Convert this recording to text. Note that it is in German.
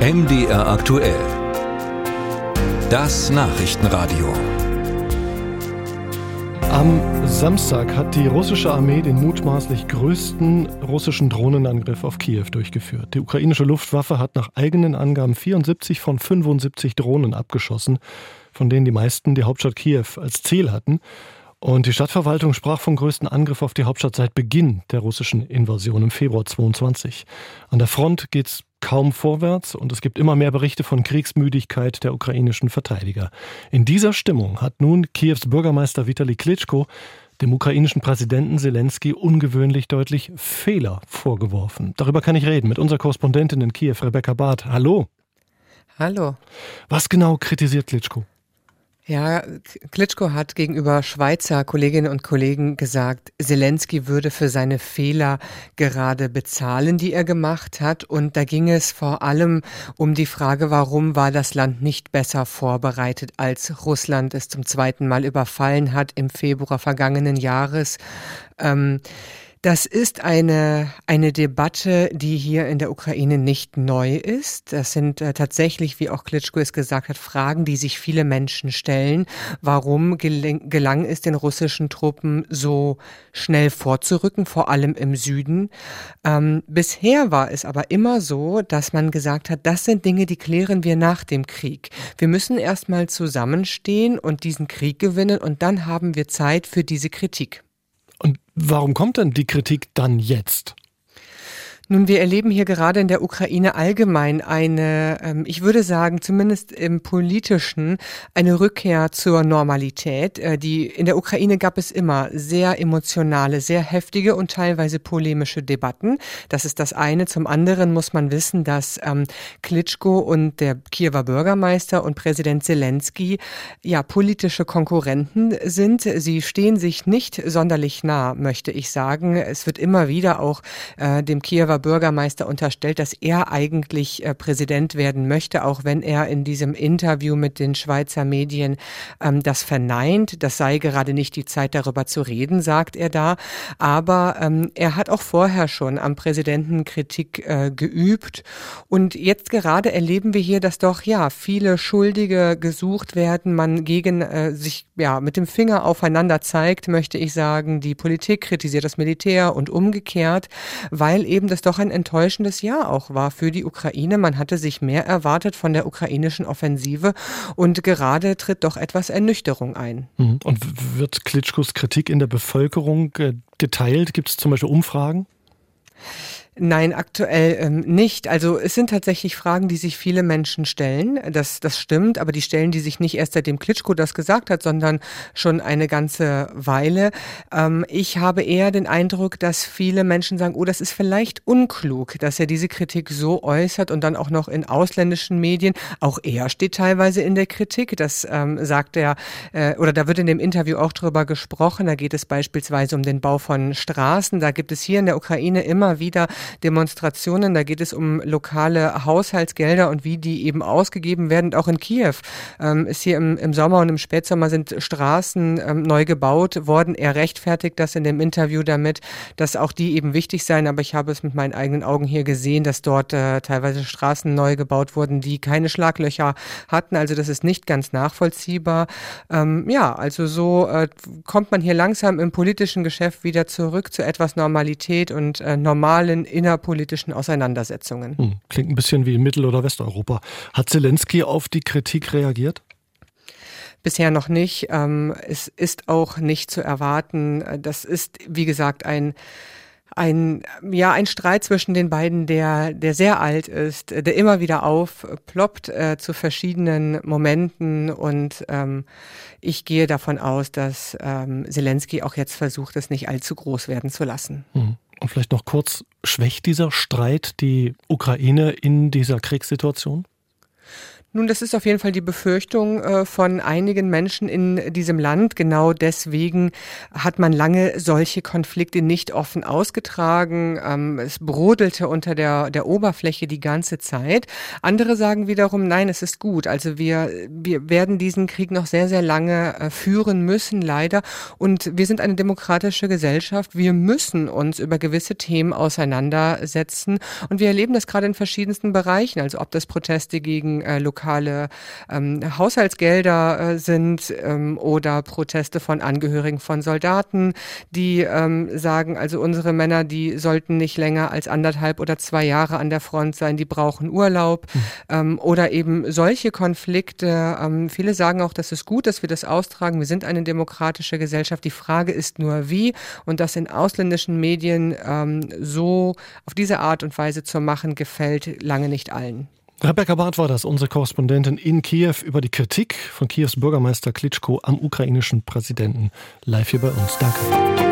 MDR aktuell. Das Nachrichtenradio. Am Samstag hat die russische Armee den mutmaßlich größten russischen Drohnenangriff auf Kiew durchgeführt. Die ukrainische Luftwaffe hat nach eigenen Angaben 74 von 75 Drohnen abgeschossen, von denen die meisten die Hauptstadt Kiew als Ziel hatten. Und die Stadtverwaltung sprach vom größten Angriff auf die Hauptstadt seit Beginn der russischen Invasion im Februar 22. An der Front geht's kaum vorwärts und es gibt immer mehr Berichte von Kriegsmüdigkeit der ukrainischen Verteidiger. In dieser Stimmung hat nun Kiews Bürgermeister Vitali Klitschko dem ukrainischen Präsidenten Zelensky ungewöhnlich deutlich Fehler vorgeworfen. Darüber kann ich reden mit unserer Korrespondentin in Kiew, Rebecca Barth. Hallo. Hallo. Was genau kritisiert Klitschko? Ja, Klitschko hat gegenüber Schweizer Kolleginnen und Kollegen gesagt, Zelensky würde für seine Fehler gerade bezahlen, die er gemacht hat. Und da ging es vor allem um die Frage, warum war das Land nicht besser vorbereitet, als Russland es zum zweiten Mal überfallen hat im Februar vergangenen Jahres. Ähm, das ist eine, eine Debatte, die hier in der Ukraine nicht neu ist. Das sind äh, tatsächlich, wie auch Klitschko es gesagt hat, Fragen, die sich viele Menschen stellen. Warum gelang, gelang es den russischen Truppen so schnell vorzurücken, vor allem im Süden? Ähm, bisher war es aber immer so, dass man gesagt hat, das sind Dinge, die klären wir nach dem Krieg. Wir müssen erstmal zusammenstehen und diesen Krieg gewinnen und dann haben wir Zeit für diese Kritik. Warum kommt denn die Kritik dann jetzt? Nun, wir erleben hier gerade in der Ukraine allgemein eine, ähm, ich würde sagen, zumindest im politischen, eine Rückkehr zur Normalität. Äh, die, in der Ukraine gab es immer sehr emotionale, sehr heftige und teilweise polemische Debatten. Das ist das eine. Zum anderen muss man wissen, dass ähm, Klitschko und der Kiewer Bürgermeister und Präsident Zelensky ja politische Konkurrenten sind. Sie stehen sich nicht sonderlich nah, möchte ich sagen. Es wird immer wieder auch äh, dem Kiewer Bürgermeister unterstellt, dass er eigentlich äh, Präsident werden möchte, auch wenn er in diesem Interview mit den Schweizer Medien ähm, das verneint. Das sei gerade nicht die Zeit, darüber zu reden, sagt er da. Aber ähm, er hat auch vorher schon am Präsidenten Kritik äh, geübt. Und jetzt gerade erleben wir hier, dass doch ja viele Schuldige gesucht werden, man gegen äh, sich ja mit dem Finger aufeinander zeigt, möchte ich sagen. Die Politik kritisiert das Militär und umgekehrt, weil eben das doch doch ein enttäuschendes Jahr auch war für die Ukraine. Man hatte sich mehr erwartet von der ukrainischen Offensive und gerade tritt doch etwas Ernüchterung ein. Mhm. Und wird Klitschkos Kritik in der Bevölkerung geteilt? Gibt es zum Beispiel Umfragen? Nein, aktuell ähm, nicht. Also es sind tatsächlich Fragen, die sich viele Menschen stellen. Das, das stimmt, aber die stellen die sich nicht erst seitdem Klitschko das gesagt hat, sondern schon eine ganze Weile. Ähm, ich habe eher den Eindruck, dass viele Menschen sagen, oh, das ist vielleicht unklug, dass er diese Kritik so äußert und dann auch noch in ausländischen Medien. Auch er steht teilweise in der Kritik. Das ähm, sagt er, äh, oder da wird in dem Interview auch drüber gesprochen. Da geht es beispielsweise um den Bau von Straßen. Da gibt es hier in der Ukraine immer wieder Demonstrationen. Da geht es um lokale Haushaltsgelder und wie die eben ausgegeben werden. Auch in Kiew ähm, ist hier im, im, Sommer und im Spätsommer sind Straßen ähm, neu gebaut worden. Er rechtfertigt das in dem Interview damit, dass auch die eben wichtig seien. Aber ich habe es mit meinen eigenen Augen hier gesehen, dass dort äh, teilweise Straßen neu gebaut wurden, die keine Schlaglöcher hatten. Also das ist nicht ganz nachvollziehbar. Ähm, ja, also so äh, kommt man hier langsam im politischen Geschäft wieder zurück zu etwas Normalität und äh, normalen innerpolitischen Auseinandersetzungen. Hm, klingt ein bisschen wie in Mittel- oder Westeuropa. Hat Zelensky auf die Kritik reagiert? Bisher noch nicht. Ähm, es ist auch nicht zu erwarten. Das ist, wie gesagt, ein ein, ja, ein Streit zwischen den beiden, der, der sehr alt ist, der immer wieder aufploppt äh, zu verschiedenen Momenten und ähm, ich gehe davon aus, dass ähm, Zelensky auch jetzt versucht, es nicht allzu groß werden zu lassen. Mhm. Und vielleicht noch kurz, schwächt dieser Streit die Ukraine in dieser Kriegssituation? Nun, das ist auf jeden Fall die Befürchtung äh, von einigen Menschen in diesem Land. Genau deswegen hat man lange solche Konflikte nicht offen ausgetragen. Ähm, es brodelte unter der, der Oberfläche die ganze Zeit. Andere sagen wiederum, nein, es ist gut. Also wir, wir werden diesen Krieg noch sehr, sehr lange äh, führen müssen, leider. Und wir sind eine demokratische Gesellschaft. Wir müssen uns über gewisse Themen auseinandersetzen. Und wir erleben das gerade in verschiedensten Bereichen. Also ob das Proteste gegen äh, lokale ähm, Haushaltsgelder äh, sind ähm, oder Proteste von Angehörigen von Soldaten, die ähm, sagen, also unsere Männer, die sollten nicht länger als anderthalb oder zwei Jahre an der Front sein, die brauchen Urlaub mhm. ähm, oder eben solche Konflikte. Ähm, viele sagen auch, das ist gut, dass wir das austragen. Wir sind eine demokratische Gesellschaft. Die Frage ist nur wie und das in ausländischen Medien ähm, so auf diese Art und Weise zu machen, gefällt lange nicht allen. Rebecca Barth war das, unsere Korrespondentin in Kiew über die Kritik von Kiews Bürgermeister Klitschko am ukrainischen Präsidenten. Live hier bei uns. Danke.